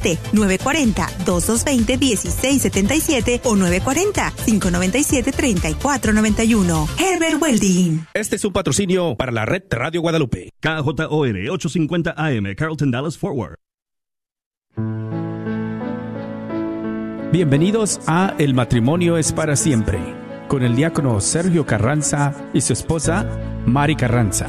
940-220-1677 o 940-597-3491. Herbert Welding. Este es un patrocinio para la red Radio Guadalupe. KJOR 850 AM, Carlton Dallas Forward. Bienvenidos a El matrimonio es para siempre, con el diácono Sergio Carranza y su esposa Mari Carranza.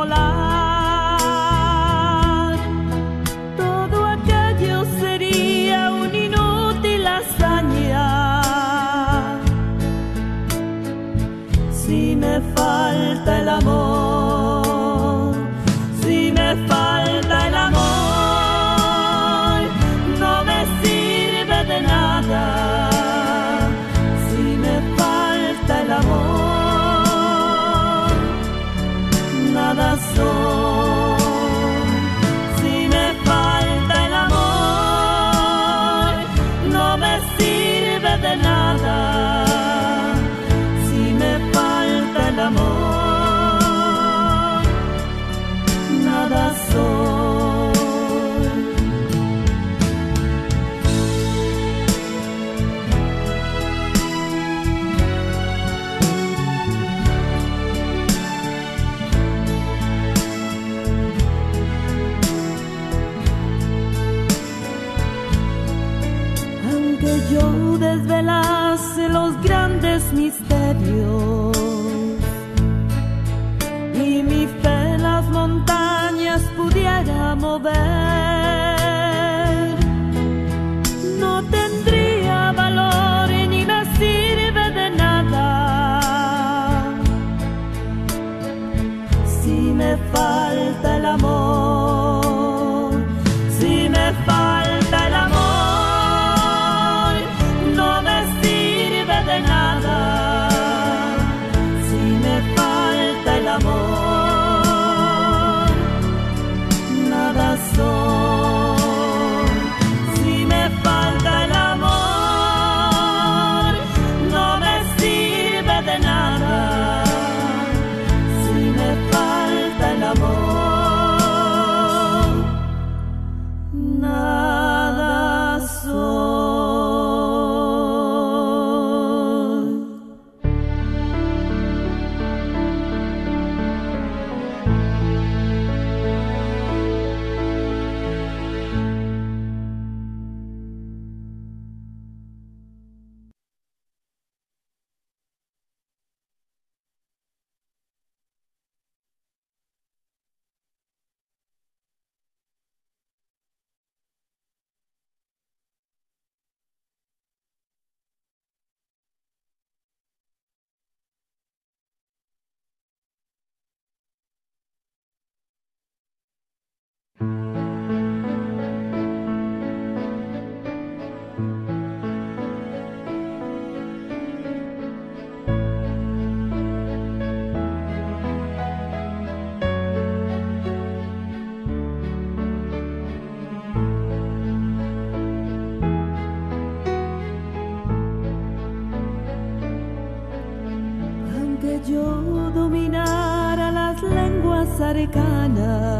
volar. sarikana.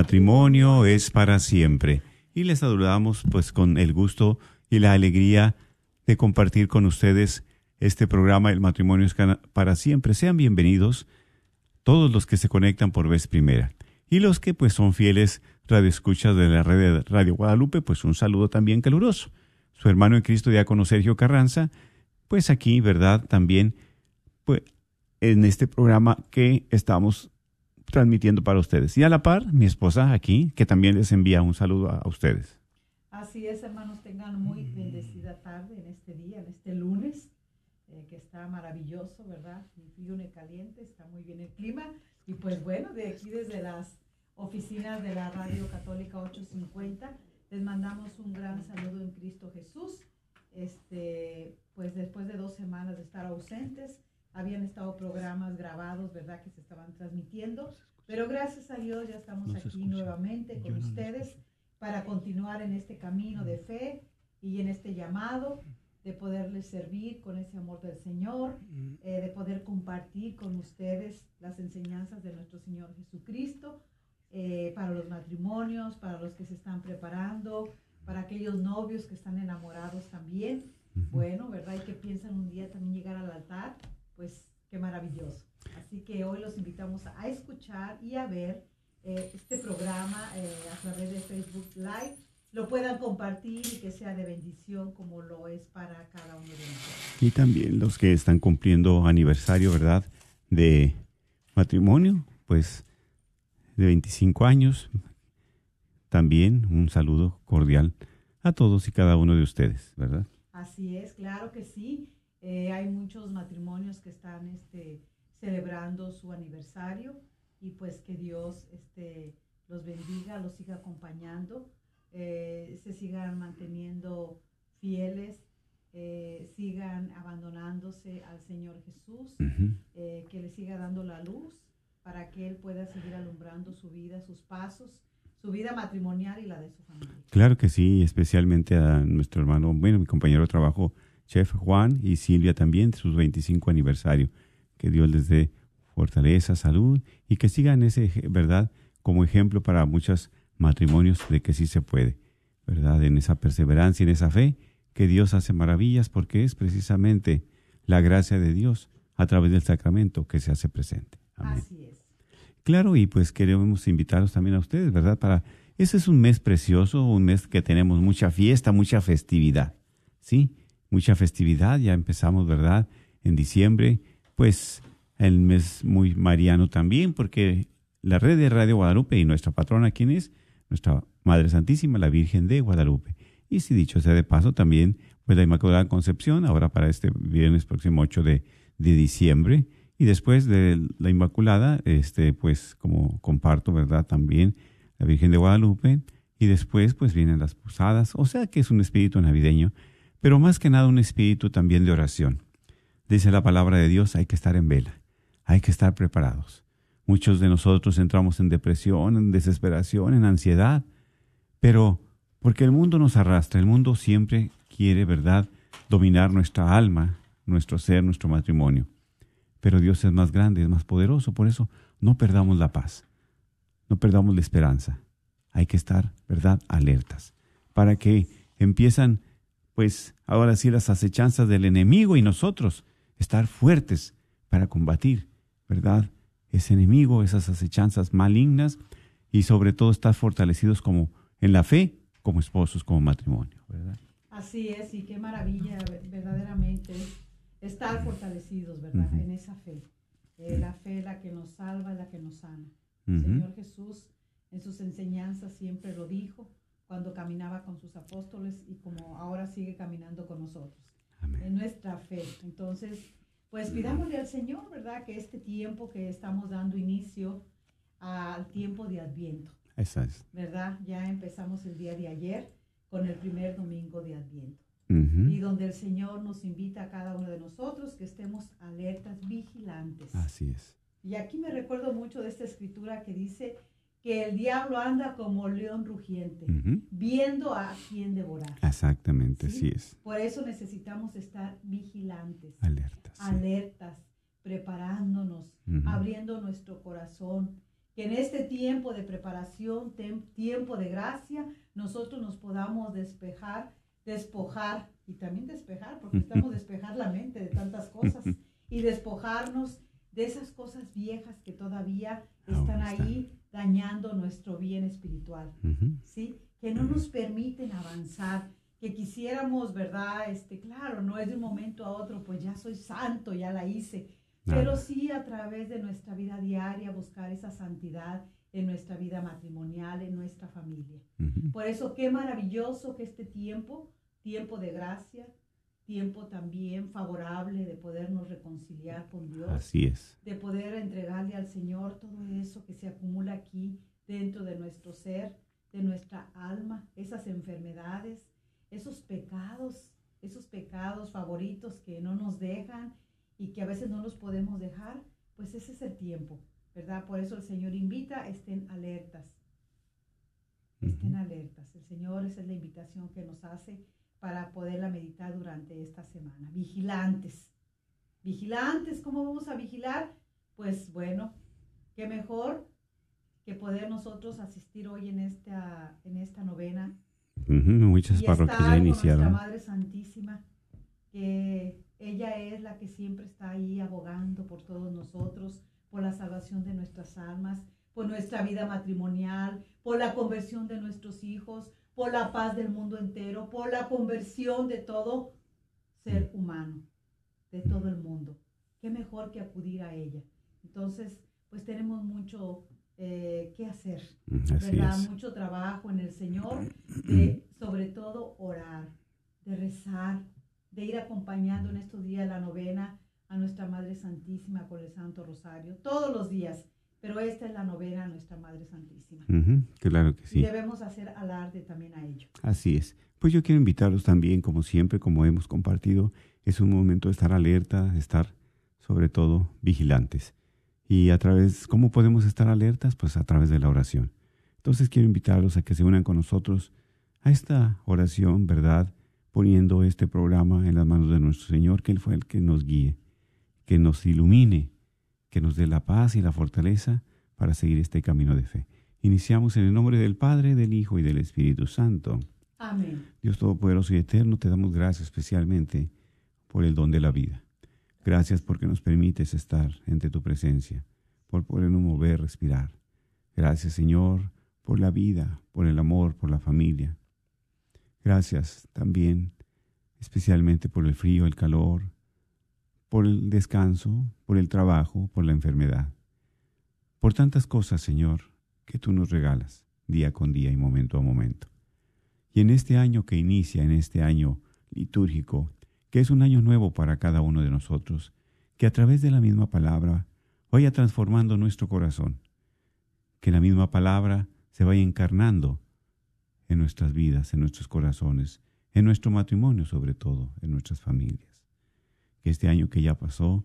Matrimonio es para siempre. Y les saludamos pues con el gusto y la alegría de compartir con ustedes este programa El matrimonio es para siempre. Sean bienvenidos todos los que se conectan por vez primera. Y los que pues son fieles radioescuchas de la red de Radio Guadalupe, pues un saludo también caluroso. Su hermano en Cristo, diácono Sergio Carranza, pues aquí, ¿verdad? También pues, en este programa que estamos transmitiendo para ustedes. Y a la par, mi esposa aquí, que también les envía un saludo a, a ustedes. Así es, hermanos, tengan muy bendecida tarde en este día, en este lunes, eh, que está maravilloso, ¿verdad? Ni caliente, está muy bien el clima. Y pues bueno, de aquí desde las oficinas de la Radio Católica 850, les mandamos un gran saludo en Cristo Jesús. Este, pues después de dos semanas de estar ausentes, habían estado programas grabados, ¿verdad? Que se estaban transmitiendo. Pero gracias a Dios ya estamos aquí nuevamente con ustedes para continuar en este camino de fe y en este llamado de poderles servir con ese amor del Señor, eh, de poder compartir con ustedes las enseñanzas de nuestro Señor Jesucristo eh, para los matrimonios, para los que se están preparando, para aquellos novios que están enamorados también. Bueno, ¿verdad? Y que piensan un día también llegar al altar, pues qué maravilloso. Así que hoy los invitamos a escuchar y a ver eh, este programa a través de Facebook Live lo puedan compartir y que sea de bendición como lo es para cada uno de nosotros. Y también los que están cumpliendo aniversario, ¿verdad? De matrimonio, pues de 25 años. También un saludo cordial a todos y cada uno de ustedes, ¿verdad? Así es, claro que sí. Eh, hay muchos matrimonios que están este, celebrando su aniversario y pues que Dios este, los bendiga, los siga acompañando eh, se sigan manteniendo fieles, eh, sigan abandonándose al Señor Jesús, eh, que le siga dando la luz para que Él pueda seguir alumbrando su vida, sus pasos, su vida matrimonial y la de su familia. Claro que sí, especialmente a nuestro hermano, bueno, mi compañero de trabajo, Chef Juan y Silvia también, sus 25 aniversario. Que Dios les dé fortaleza, salud y que sigan ese, ¿verdad? Como ejemplo para muchas matrimonios de que sí se puede, ¿verdad? En esa perseverancia, en esa fe, que Dios hace maravillas porque es precisamente la gracia de Dios a través del sacramento que se hace presente. Así es. Claro, y pues queremos invitarlos también a ustedes, ¿verdad? Para ese es un mes precioso, un mes que tenemos mucha fiesta, mucha festividad, ¿sí? Mucha festividad, ya empezamos, ¿verdad? En diciembre, pues el mes muy mariano también, porque la red de Radio Guadalupe y nuestra patrona, ¿quién es? nuestra Madre Santísima, la Virgen de Guadalupe. Y si dicho sea de paso, también pues la Inmaculada Concepción, ahora para este viernes próximo 8 de, de diciembre. Y después de la Inmaculada, este, pues como comparto, ¿verdad? También la Virgen de Guadalupe. Y después pues vienen las posadas. O sea que es un espíritu navideño, pero más que nada un espíritu también de oración. Dice la palabra de Dios, hay que estar en vela, hay que estar preparados. Muchos de nosotros entramos en depresión, en desesperación, en ansiedad, pero porque el mundo nos arrastra, el mundo siempre quiere, ¿verdad?, dominar nuestra alma, nuestro ser, nuestro matrimonio. Pero Dios es más grande, es más poderoso, por eso no perdamos la paz, no perdamos la esperanza. Hay que estar, ¿verdad?, alertas, para que empiezan, pues, ahora sí las acechanzas del enemigo y nosotros estar fuertes para combatir, ¿verdad?, ese enemigo, esas acechanzas malignas y sobre todo estar fortalecidos como en la fe, como esposos, como matrimonio, ¿verdad? Así es, y qué maravilla verdaderamente estar fortalecidos, ¿verdad? En esa fe. Eh, la fe la que nos salva, la que nos sana. El Señor Jesús en sus enseñanzas siempre lo dijo cuando caminaba con sus apóstoles y como ahora sigue caminando con nosotros. En nuestra fe. Entonces, pues pidámosle al Señor, ¿verdad? Que este tiempo que estamos dando inicio al tiempo de Adviento. Exacto. ¿Verdad? Ya empezamos el día de ayer con el primer domingo de Adviento. Y donde el Señor nos invita a cada uno de nosotros que estemos alertas, vigilantes. Así es. Y aquí me recuerdo mucho de esta escritura que dice que el diablo anda como león rugiente, viendo a quién devorar. Exactamente, así es. Por eso necesitamos estar vigilantes, alertas, alertas, preparándonos, abriendo nuestro corazón, que en este tiempo de preparación, tiempo de gracia, nosotros nos podamos despejar, despojar y también despejar, porque estamos despejar la mente de tantas cosas y despojarnos de esas cosas viejas que todavía están. ahí dañando nuestro bien espiritual, ¿sí? Que no nos permiten avanzar, que quisiéramos, ¿verdad? Este, claro, no es de un momento a otro, pues ya soy santo, ya la hice, pero sí a través de nuestra vida diaria buscar esa santidad en nuestra vida matrimonial, en nuestra familia. Por eso, qué maravilloso que este tiempo, tiempo de gracia, tiempo también favorable de podernos reconciliar con Dios. Así es. De poder entregarle al Señor todo eso que se acumula aquí dentro de nuestro ser, de nuestra alma, esas enfermedades, esos pecados esos pecados favoritos que no nos dejan y que a veces no los podemos dejar, pues ese es el tiempo, ¿verdad? Por eso el Señor invita, estén alertas, estén alertas. El Señor, esa es la invitación que nos hace para poderla meditar durante esta semana. Vigilantes. Vigilantes, ¿cómo vamos a vigilar? Pues bueno, qué mejor que poder nosotros asistir hoy en esta, en esta novena. muchas y parroquias ya iniciaron. Nuestra Madre Santísima, que ella es la que siempre está ahí abogando por todos nosotros, por la salvación de nuestras almas, por nuestra vida matrimonial, por la conversión de nuestros hijos, por la paz del mundo entero, por la conversión de todo ser humano, de todo el mundo. Qué mejor que acudir a ella. Entonces, pues tenemos mucho eh, que hacer, Mm, ¿verdad? Mucho trabajo en el Señor, de sobre todo orar, de rezar, de ir acompañando en estos días la novena a nuestra Madre Santísima con el Santo Rosario, todos los días, pero esta es la novena a nuestra Madre Santísima. Claro que Y sí. debemos hacer alarde también a ello. Así es. Pues yo quiero invitarlos también, como siempre, como hemos compartido, es un momento de estar alerta, de estar sobre todo vigilantes. Y a través, ¿cómo podemos estar alertas? Pues a través de la oración. Entonces quiero invitarlos a que se unan con nosotros a esta oración, ¿verdad? Poniendo este programa en las manos de nuestro Señor, que Él fue el que nos guíe, que nos ilumine, que nos dé la paz y la fortaleza para seguir este camino de fe. Iniciamos en el nombre del Padre, del Hijo y del Espíritu Santo. Amén. Dios Todopoderoso y Eterno, te damos gracias especialmente por el don de la vida. Gracias porque nos permites estar entre tu presencia, por podernos mover, respirar. Gracias, Señor, por la vida, por el amor, por la familia. Gracias también, especialmente por el frío, el calor, por el descanso, por el trabajo, por la enfermedad. Por tantas cosas, Señor, que tú nos regalas día con día y momento a momento. Y en este año que inicia, en este año litúrgico, que es un año nuevo para cada uno de nosotros, que a través de la misma palabra vaya transformando nuestro corazón, que la misma palabra se vaya encarnando en nuestras vidas, en nuestros corazones, en nuestro matrimonio sobre todo, en nuestras familias. Que este año que ya pasó,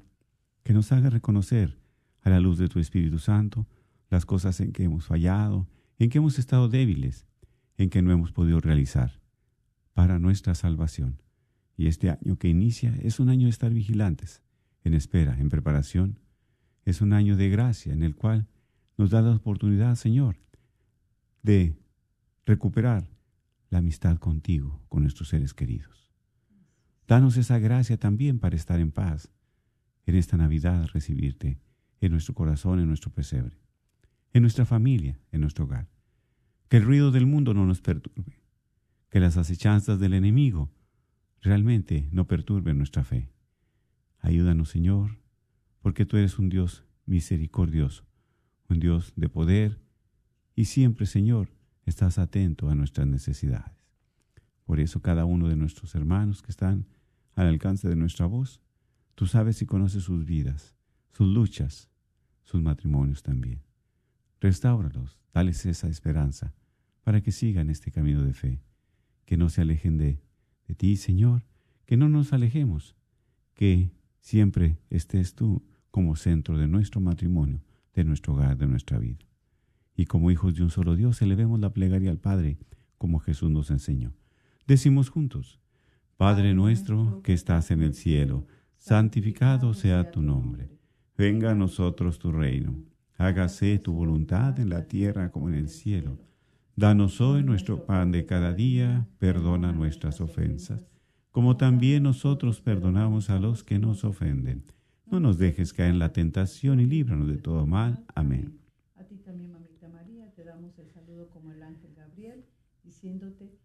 que nos haga reconocer a la luz de tu Espíritu Santo las cosas en que hemos fallado, en que hemos estado débiles, en que no hemos podido realizar para nuestra salvación. Y este año que inicia es un año de estar vigilantes, en espera, en preparación. Es un año de gracia en el cual nos da la oportunidad, Señor, de recuperar la amistad contigo, con nuestros seres queridos. Danos esa gracia también para estar en paz en esta Navidad, recibirte en nuestro corazón, en nuestro pesebre, en nuestra familia, en nuestro hogar. Que el ruido del mundo no nos perturbe, que las acechanzas del enemigo realmente no perturben nuestra fe. Ayúdanos, Señor, porque tú eres un Dios misericordioso, un Dios de poder, y siempre, Señor, estás atento a nuestras necesidades. Por eso cada uno de nuestros hermanos que están al alcance de nuestra voz, tú sabes y conoces sus vidas, sus luchas, sus matrimonios también. Restáuralos, dales esa esperanza para que sigan este camino de fe, que no se alejen de, de ti, Señor, que no nos alejemos, que siempre estés tú como centro de nuestro matrimonio, de nuestro hogar, de nuestra vida. Y como hijos de un solo Dios, elevemos la plegaria al Padre, como Jesús nos enseñó. Decimos juntos, Padre nuestro que estás en el cielo, santificado sea tu nombre. Venga a nosotros tu reino. Hágase tu voluntad en la tierra como en el cielo. Danos hoy nuestro pan de cada día, perdona nuestras ofensas, como también nosotros perdonamos a los que nos ofenden. No nos dejes caer en la tentación y líbranos de todo mal. Amén. A ti también, mamita María, te damos el saludo como el ángel Gabriel, diciéndote,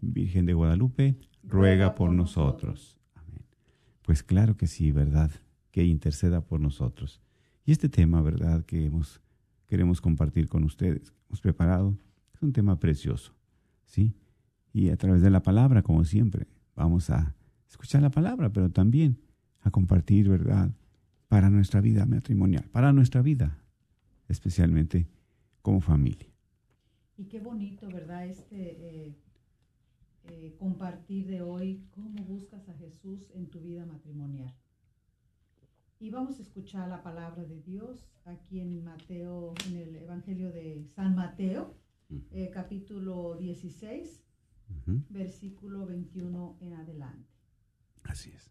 Virgen de Guadalupe, ruega por nosotros. Amén. Pues claro que sí, ¿verdad? Que interceda por nosotros. Y este tema, ¿verdad? Que hemos, queremos compartir con ustedes, hemos preparado, es un tema precioso, ¿sí? Y a través de la palabra, como siempre, vamos a escuchar la palabra, pero también a compartir, ¿verdad? Para nuestra vida matrimonial, para nuestra vida, especialmente como familia. Y qué bonito, ¿verdad? Este eh, eh, compartir de hoy cómo buscas a Jesús en tu vida matrimonial. Y vamos a escuchar la palabra de Dios aquí en Mateo, en el Evangelio de San Mateo, eh, capítulo 16, Ujú. versículo 21 en adelante. Así es.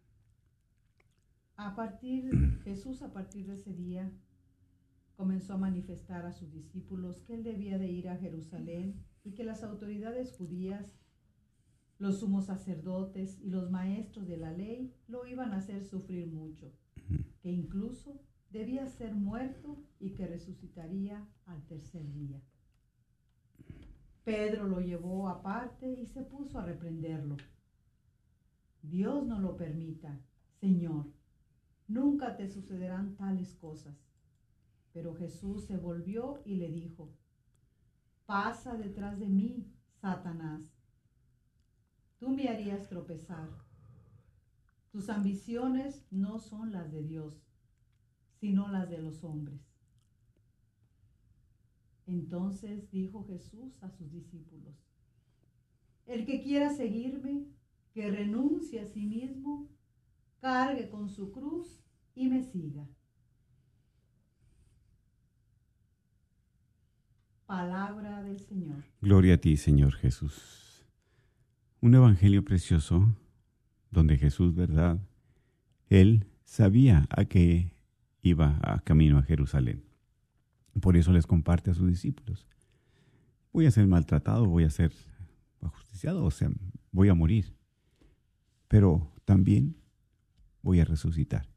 A partir, Jesús a partir de ese día comenzó a manifestar a sus discípulos que él debía de ir a Jerusalén y que las autoridades judías, los sumos sacerdotes y los maestros de la ley lo iban a hacer sufrir mucho, que incluso debía ser muerto y que resucitaría al tercer día. Pedro lo llevó aparte y se puso a reprenderlo. Dios no lo permita, Señor. Nunca te sucederán tales cosas. Pero Jesús se volvió y le dijo, pasa detrás de mí, Satanás. Tú me harías tropezar. Tus ambiciones no son las de Dios, sino las de los hombres. Entonces dijo Jesús a sus discípulos, el que quiera seguirme, que renuncie a sí mismo, cargue con su cruz y me siga. Palabra del Señor. Gloria a ti, Señor Jesús. Un evangelio precioso donde Jesús, ¿verdad? Él sabía a qué iba a camino a Jerusalén. Por eso les comparte a sus discípulos. Voy a ser maltratado, voy a ser ajusticiado, o sea, voy a morir. Pero también voy a resucitar.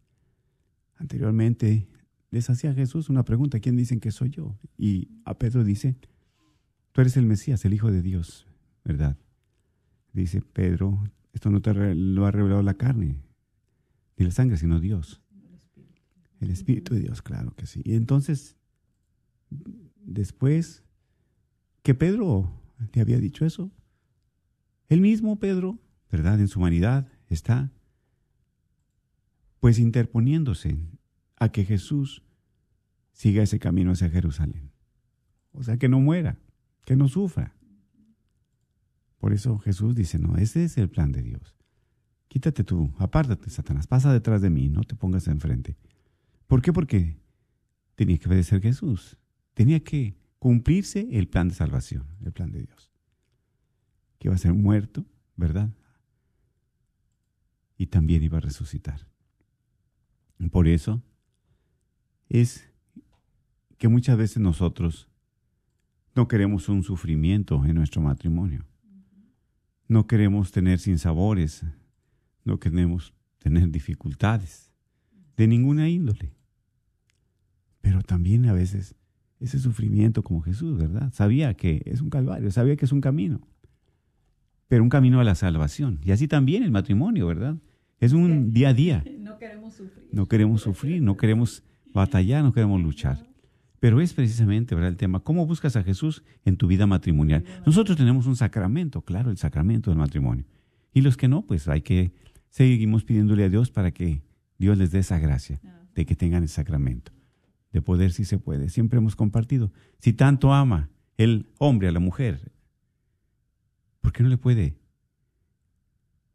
Anteriormente les hacía Jesús una pregunta, ¿quién dicen que soy yo? Y a Pedro dice, tú eres el Mesías, el Hijo de Dios, ¿verdad? Dice Pedro, esto no te lo ha revelado la carne, ni la sangre, sino Dios. El Espíritu de Dios, claro que sí. Y entonces, después que Pedro le había dicho eso, el mismo Pedro, ¿verdad? En su humanidad está pues interponiéndose a que Jesús siga ese camino hacia Jerusalén. O sea, que no muera, que no sufra. Por eso Jesús dice, no, ese es el plan de Dios. Quítate tú, apártate, Satanás, pasa detrás de mí, no te pongas enfrente. ¿Por qué? Porque tenía que obedecer Jesús. Tenía que cumplirse el plan de salvación, el plan de Dios. Que iba a ser muerto, ¿verdad? Y también iba a resucitar. Por eso es que muchas veces nosotros no queremos un sufrimiento en nuestro matrimonio. No queremos tener sinsabores, no queremos tener dificultades de ninguna índole. Pero también a veces ese sufrimiento como Jesús, ¿verdad? Sabía que es un calvario, sabía que es un camino, pero un camino a la salvación. Y así también el matrimonio, ¿verdad? Es un día a día. No queremos sufrir. No queremos sufrir, no queremos batallar, no queremos luchar. Pero es precisamente el tema, ¿cómo buscas a Jesús en tu vida matrimonial? Nosotros tenemos un sacramento, claro, el sacramento del matrimonio. Y los que no, pues hay que seguimos pidiéndole a Dios para que Dios les dé esa gracia de que tengan el sacramento, de poder si se puede. Siempre hemos compartido, si tanto ama el hombre a la mujer, ¿por qué no le puede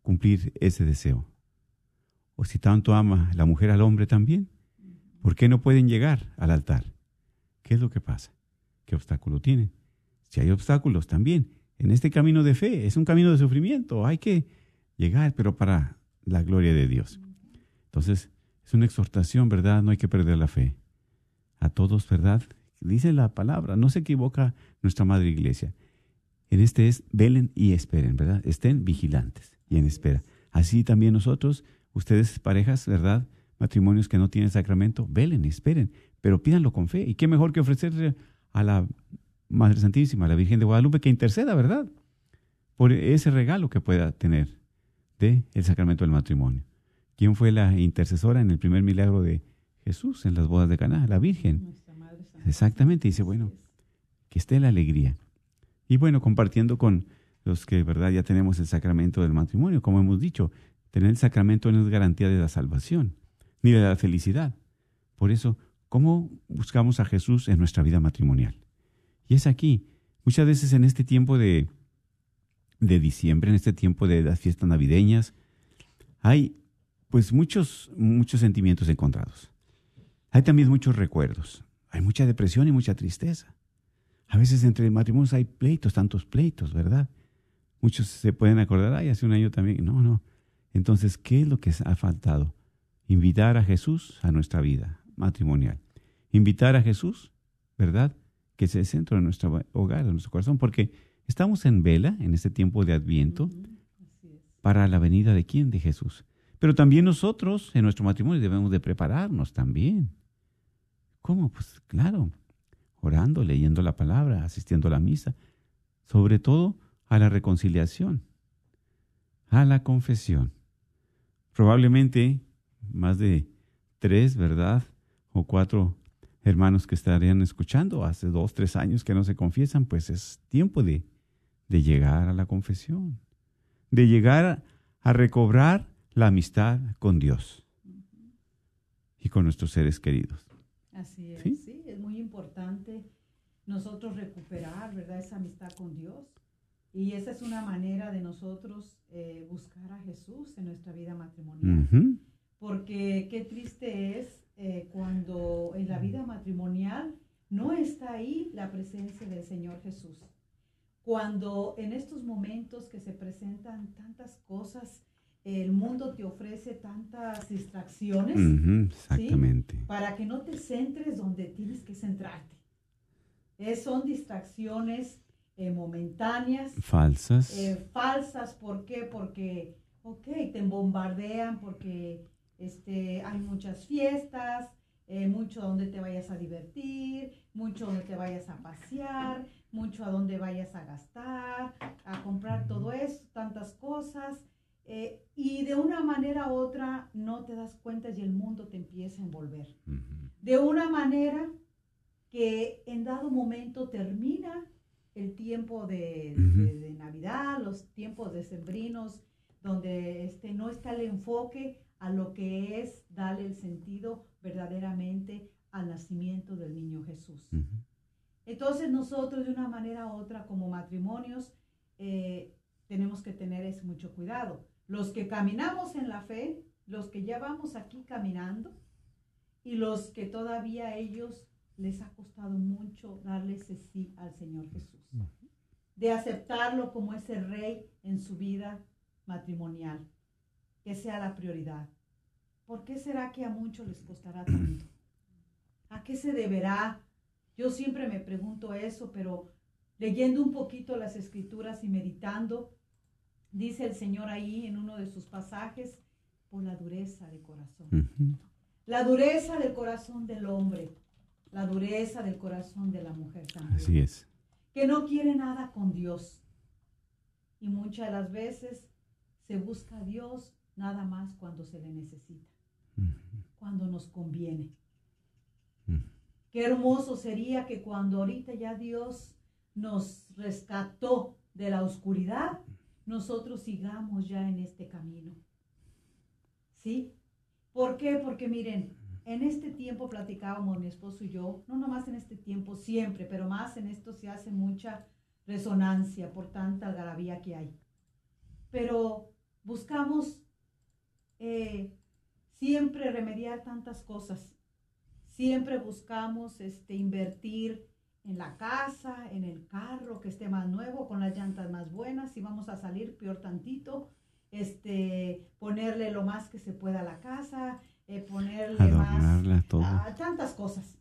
cumplir ese deseo? O si tanto ama la mujer al hombre también, ¿por qué no pueden llegar al altar? ¿Qué es lo que pasa? ¿Qué obstáculo tienen? Si hay obstáculos también, en este camino de fe, es un camino de sufrimiento, hay que llegar, pero para la gloria de Dios. Entonces, es una exhortación, ¿verdad? No hay que perder la fe. A todos, ¿verdad? Dice la palabra, no se equivoca nuestra Madre Iglesia. En este es, velen y esperen, ¿verdad? Estén vigilantes y en espera. Así también nosotros, ustedes parejas, ¿verdad? Matrimonios que no tienen sacramento, velen esperen, pero pídanlo con fe. ¿Y qué mejor que ofrecerle a la Madre Santísima, a la Virgen de Guadalupe, que interceda, ¿verdad? Por ese regalo que pueda tener de el sacramento del matrimonio. ¿Quién fue la intercesora en el primer milagro de Jesús en las bodas de Caná? La Virgen. Nuestra Madre Santa. Exactamente, dice, bueno, que esté la alegría. Y bueno, compartiendo con los que, ¿verdad? Ya tenemos el sacramento del matrimonio, como hemos dicho, tener el sacramento no es garantía de la salvación, ni de la felicidad. Por eso, ¿cómo buscamos a Jesús en nuestra vida matrimonial? Y es aquí, muchas veces en este tiempo de, de diciembre, en este tiempo de las fiestas navideñas, hay pues muchos, muchos sentimientos encontrados. Hay también muchos recuerdos. Hay mucha depresión y mucha tristeza. A veces entre matrimonios hay pleitos, tantos pleitos, ¿verdad? Muchos se pueden acordar, ay, hace un año también. No, no. Entonces, ¿qué es lo que ha faltado? Invitar a Jesús a nuestra vida matrimonial. Invitar a Jesús, ¿verdad? Que sea el centro de nuestro hogar, de nuestro corazón, porque estamos en vela en este tiempo de Adviento es. para la venida de quién? De Jesús. Pero también nosotros en nuestro matrimonio debemos de prepararnos también. ¿Cómo? Pues claro, orando, leyendo la palabra, asistiendo a la misa, sobre todo a la reconciliación, a la confesión. Probablemente más de tres, ¿verdad? O cuatro hermanos que estarían escuchando hace dos, tres años que no se confiesan, pues es tiempo de, de llegar a la confesión, de llegar a, recobrar la amistad con Dios y con nuestros seres queridos. Así es, ¿Sí? ¿Sí? es muy importante nosotros recuperar, ¿verdad? Esa amistad con Dios. Y esa es una manera de nosotros eh, buscar a Jesús en nuestra vida matrimonial. Porque qué triste es eh, cuando en la vida matrimonial no está ahí la presencia del Señor Jesús. Cuando en estos momentos que se presentan tantas cosas, el mundo te ofrece tantas distracciones Ujú, Exactamente. para que no te centres donde tienes que centrarte. Eh, son distracciones eh, momentáneas, Falsas. eh, falsas. ¿Por qué? Porque, ok, te bombardean porque este, hay muchas fiestas, eh, mucho a donde te vayas a divertir, mucho donde te vayas a pasear, mucho a donde vayas a gastar, a comprar todo eso, tantas cosas. eh, y de una manera u otra no te das cuenta y el mundo te empieza a envolver. De una manera que en dado momento termina el tiempo de, de- de Navidad, los tiempos decembrinos, donde este, no está el enfoque a lo que es darle el sentido verdaderamente al nacimiento del niño Jesús. Entonces nosotros de una manera u otra como matrimonios eh, tenemos que tener ese mucho cuidado. Los que caminamos en la fe, los que ya vamos aquí caminando y los que todavía a ellos les ha costado mucho darle ese sí al Señor Jesús. De aceptarlo como ese rey en su vida matrimonial, que sea la prioridad. ¿Por qué será que a muchos les costará tanto? ¿A qué se deberá? Yo siempre me pregunto eso, pero leyendo un poquito las escrituras y meditando, dice el Señor ahí en uno de sus pasajes, por la dureza de corazón. La dureza del corazón del hombre, la dureza del corazón de la mujer también. Así es. Que no quiere nada con Dios. Y muchas de las veces se busca a Dios nada más cuando se le necesita, cuando nos conviene. Qué hermoso sería que cuando ahorita ya Dios nos rescató de la oscuridad, nosotros sigamos ya en este camino. ¿Sí? ¿Por qué? Porque miren, en este tiempo platicábamos mi esposo y yo, no nomás en este tiempo, siempre, pero más en esto se hace mucha resonancia por tanta algarabía que hay. Pero buscamos eh, siempre remediar tantas cosas. Siempre buscamos este, invertir en la casa, en el carro, que esté más nuevo, con las llantas más buenas. Si vamos a salir, peor tantito. Este, ponerle lo más que se pueda a la casa, eh, ponerle más todo. a tantas cosas.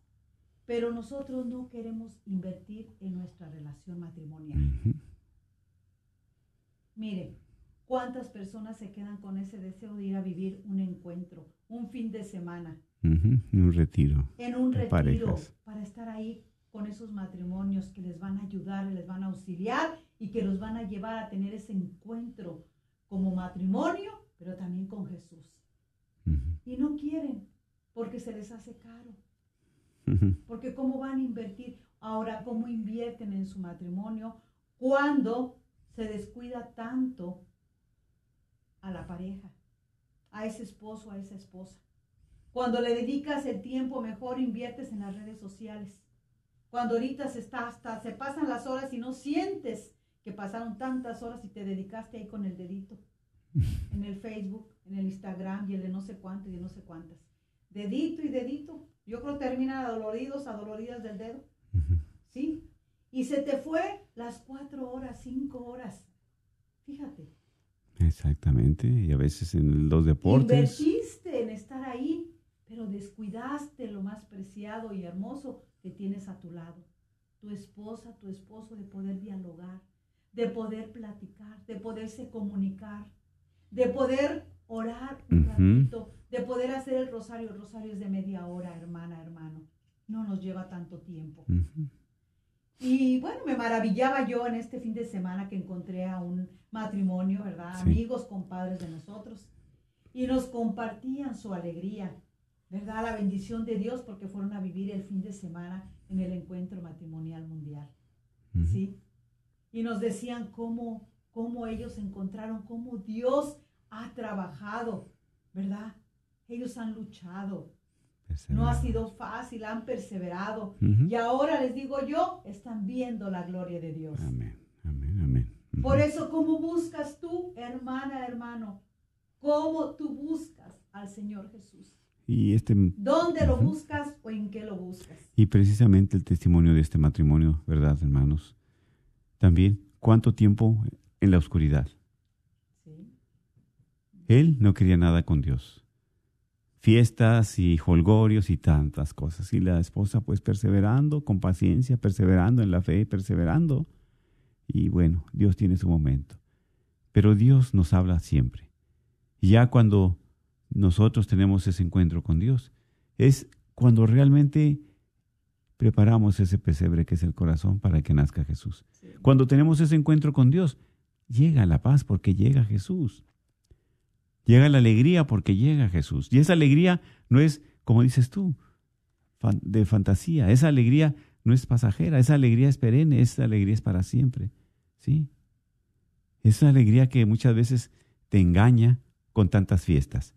Pero nosotros no queremos invertir en nuestra relación matrimonial. Ujú. Mire, ¿cuántas personas se quedan con ese deseo de ir a vivir un encuentro, un fin de semana, Ujú. Un retiro. en un retiro, parejas. para estar ahí con esos matrimonios que les van a ayudar, les van a auxiliar y que los van a llevar a tener ese encuentro como matrimonio, pero también con Jesús. Ujú, y no quieren porque se les hace caro. Porque cómo van a invertir, ahora cómo invierten en su matrimonio cuando se descuida tanto a la pareja, a ese esposo, a esa esposa. Cuando le dedicas el tiempo, mejor inviertes en las redes sociales. Cuando ahorita se está hasta se pasan las horas y no sientes que pasaron tantas horas y te dedicaste ahí con el dedito en el Facebook, en el Instagram y el de no sé cuánto y de no sé cuántas. Dedito y dedito. Yo creo que terminan adoloridos, adoloridas del dedo. ¿Sí? Y se te fue las cuatro horas, cinco horas. Fíjate. Exactamente, y a veces en los deportes. Invertiste en estar ahí, pero descuidaste lo más preciado y hermoso que tienes a tu lado. Tu esposa, tu esposo, de poder dialogar, de poder platicar, de poderse comunicar, de poder orar un ratito, de poder hacer el rosario. El rosario es de media hora, hermana, hermano. No nos lleva tanto tiempo. Ujú. Y bueno, me maravillaba yo en este fin de semana que encontré a un matrimonio, ¿verdad? Sí. Amigos, compadres de nosotros. Y nos compartían su alegría, ¿verdad? La bendición de Dios porque fueron a vivir el fin de semana en el encuentro matrimonial mundial. ¿sí? Y nos decían cómo, cómo ellos encontraron, cómo Dios ha trabajado, ¿verdad? Ellos han luchado. No ha sido fácil, han perseverado. Y ahora les digo yo, están viendo la gloria de Dios. Amén, amén, amén. Por eso, ¿cómo buscas tú, hermana, hermano? ¿Cómo tú buscas al Señor Jesús? Y este ¿Dónde lo buscas o en qué lo buscas? y precisamente el testimonio de este matrimonio, ¿verdad, hermanos? También, ¿cuánto tiempo en la oscuridad? ¿Sí? Él no quería nada con Dios. Fiestas y holgorios y tantas cosas. Y la esposa pues perseverando, con paciencia, perseverando en la fe, perseverando. Y bueno, Dios tiene su momento. Pero Dios nos habla siempre. Y ya cuando nosotros tenemos ese encuentro con Dios, es cuando realmente preparamos ese pesebre que es el corazón para que nazca Jesús. Sí. Cuando tenemos ese encuentro con Dios, llega la paz porque llega Jesús. Llega la alegría porque llega Jesús. Y esa alegría no es, como dices tú, de fantasía. Esa alegría no es pasajera. Esa alegría es perenne. Esa alegría es para siempre. ¿Sí? Esa alegría que muchas veces te engaña con tantas fiestas.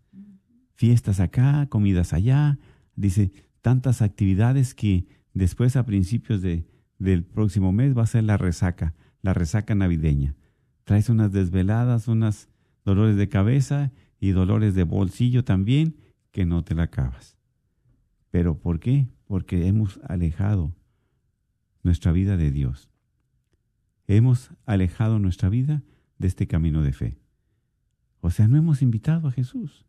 Fiestas acá, comidas allá. Dice, tantas actividades que después a principios de, del próximo mes va a ser la resaca, la resaca navideña. Traes unas desveladas, unas dolores de cabeza y dolores de bolsillo también que no te la acabas. ¿Pero por qué? Porque hemos alejado nuestra vida de Dios. Hemos alejado nuestra vida de este camino de fe. O sea, no hemos invitado a Jesús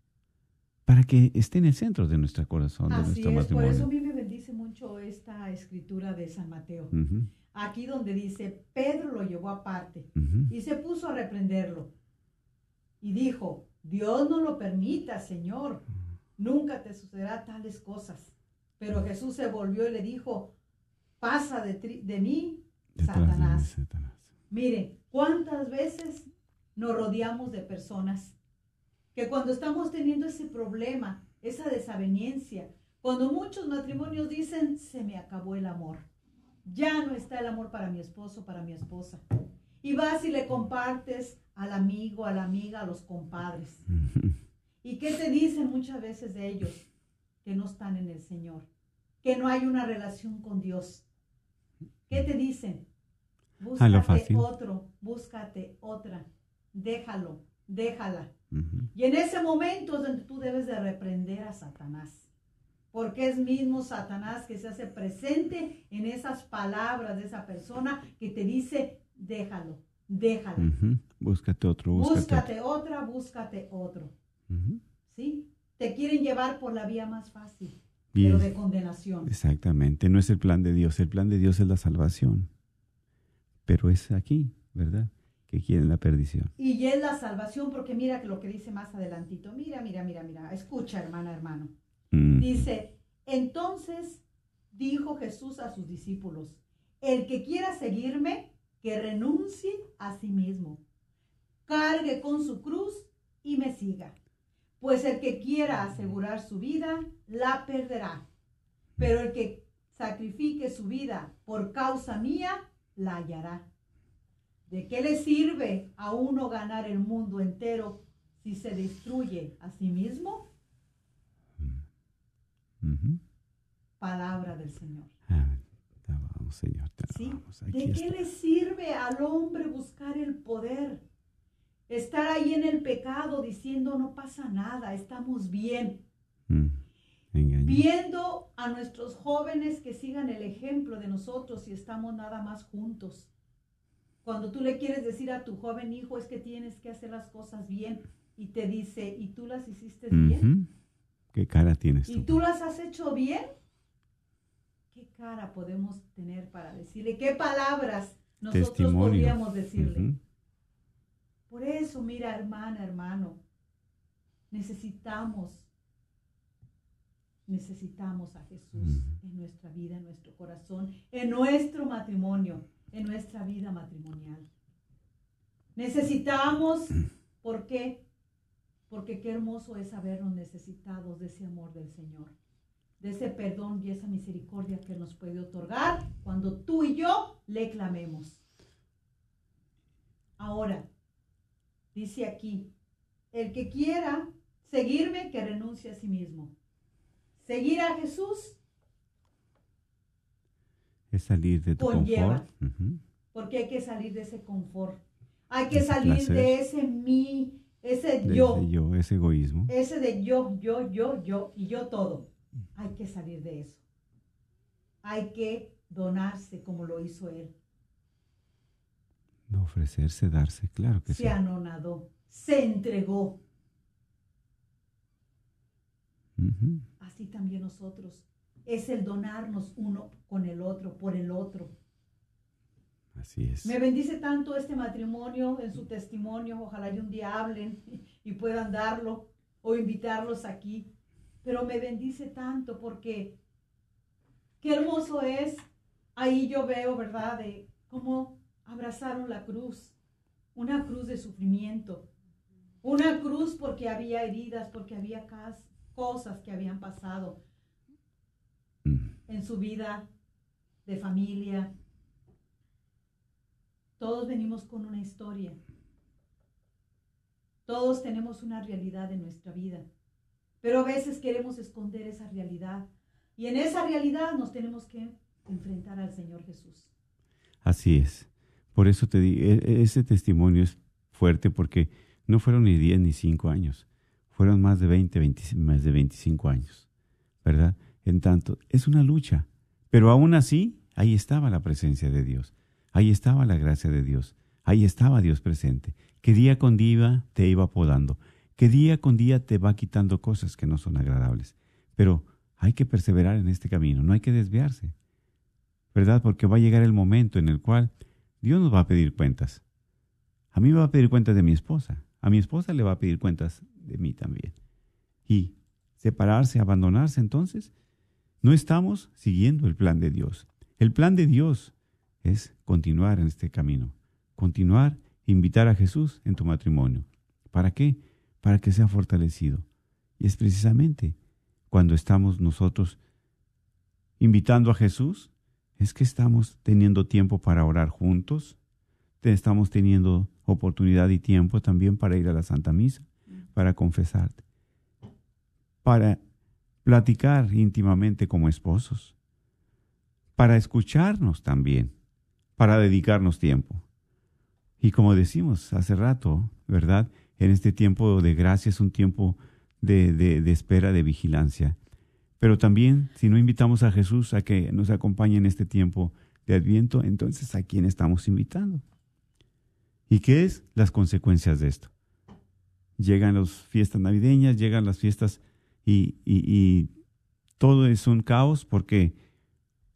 para que esté en el centro de nuestro corazón, de Así nuestro es, por eso a matrimonio. mí me bendice mucho esta escritura de San Mateo. Aquí donde dice, Pedro lo llevó aparte y se puso a reprenderlo. Y dijo, Dios no lo permita, Señor. Nunca te sucederá tales cosas. Pero Jesús se volvió y le dijo, pasa de, tri- de mí, de. Satanás. Mire, ¿cuántas veces nos rodeamos de personas que cuando estamos teniendo ese problema, esa desaveniencia, cuando muchos matrimonios dicen, se me acabó el amor, ya no está el amor para mi esposo, para mi esposa, y vas y le compartes al amigo, a la amiga, a los compadres. ¿y qué te dicen muchas veces de ellos? Que no están en el Señor, que no hay una relación con Dios. ¿Qué te dicen? Búscate otro, búscate otra, déjalo, déjala. Y en ese momento es donde tú debes de reprender a Satanás. Porque es mismo Satanás que se hace presente en esas palabras de esa persona que te dice, déjalo, déjala. Ujú. Búscate otro, búscate, Búscate otra, búscate otro. otro. ¿Sí? Te quieren llevar por la vía más fácil, pero de condenación. Exactamente, no es el plan de Dios, el plan de Dios es la salvación. Pero es aquí, ¿verdad? Que quieren la perdición. Y es la salvación, porque mira que lo que dice más adelantito. Mira, mira, mira, mira. Escucha, hermana, hermano. Mm. Dice, entonces dijo Jesús a sus discípulos, el que quiera seguirme, que renuncie a sí mismo, cargue con su cruz y me siga. Pues el que quiera asegurar su vida, la perderá. Pero el que sacrifique su vida por causa mía, la hallará. ¿De qué le sirve a uno ganar el mundo entero si se destruye a sí mismo? Ujú. Palabra del Señor. Te alabamos, Señor. te ¿Sí? alabamos. ¿De qué está. le sirve al hombre buscar el poder? Estar ahí en el pecado diciendo no pasa nada, estamos bien. Mm. Viendo a nuestros jóvenes que sigan el ejemplo de nosotros y estamos nada más juntos. Cuando tú le quieres decir a tu joven hijo es que tienes que hacer las cosas bien y te dice, ¿y tú las hiciste bien? ¿Qué cara tienes ¿Y tú? tú las has hecho bien? ¿Qué cara podemos tener para decirle? ¿Qué palabras nosotros Testimonio. podríamos decirle? Por eso, mira, hermana, hermano, necesitamos, necesitamos a Jesús en nuestra vida, en nuestro corazón, en nuestro matrimonio, en nuestra vida matrimonial. Necesitamos, ¿por qué? Porque qué hermoso es habernos necesitados de ese amor del Señor, de ese perdón y esa misericordia que nos puede otorgar cuando tú y yo le clamemos. Ahora, dice aquí, el que quiera seguirme, que renuncie a sí mismo. Seguir a Jesús, Es salir de tu Conlleva. confort. Ujú. porque hay que salir de ese confort. Hay que Ese salir placer. de ese mí, ese De yo, ese yo, ese egoísmo. ese de yo, yo, yo, yo y yo todo. Hay que salir de eso. Hay que donarse como lo hizo él. No ofrecerse, darse, claro que sí. Se anonadó, se entregó. Así también nosotros. Es el donarnos uno con el otro, por el otro. Así es. Me bendice tanto este matrimonio en su testimonio. Ojalá y un día hablen y puedan darlo o invitarlos aquí. Pero me bendice tanto porque qué hermoso es. Ahí yo veo, ¿verdad? De cómo abrazaron la cruz. Una cruz de sufrimiento. Una cruz porque había heridas, porque había cosas que habían pasado en su vida de familia. Todos venimos con una historia. Todos tenemos una realidad en nuestra vida. Pero a veces queremos esconder esa realidad. Y en esa realidad nos tenemos que enfrentar al Señor Jesús. Así es. Por eso te digo, ese testimonio es fuerte porque no fueron ni 10 ni 5 años, fueron más de 20, 20 más de 25 años, ¿verdad? En tanto, es una lucha, pero aún así, ahí estaba la presencia de Dios, ahí estaba la gracia de Dios, ahí estaba Dios presente, que día con día te iba podando, que día con día te va quitando cosas que no son agradables, pero hay que perseverar en este camino, no hay que desviarse. ¿verdad? Porque va a llegar el momento en el cual Dios nos va a pedir cuentas. A mí me va a pedir cuentas de mi esposa, a mi esposa le va a pedir cuentas de mí también. Y separarse, abandonarse, entonces, no estamos siguiendo el plan de Dios. El plan de Dios es continuar en este camino, continuar, invitar a Jesús en tu matrimonio. ¿Para qué? Para que sea fortalecido. Y es precisamente cuando estamos nosotros invitando a Jesús, es que estamos teniendo tiempo para orar juntos, estamos teniendo oportunidad y tiempo también para ir a la Santa Misa, para confesarte, para platicar íntimamente como esposos, para escucharnos también, para dedicarnos tiempo. Y como decimos hace rato, ¿verdad? En este tiempo de gracia es un tiempo de, de- espera, de vigilancia. Pero también, si no invitamos a Jesús a que nos acompañe en este tiempo de Adviento, entonces ¿a quién estamos invitando? ¿Y qué es las consecuencias de esto? Llegan las fiestas navideñas, llegan las fiestas y, y- y todo es un caos porque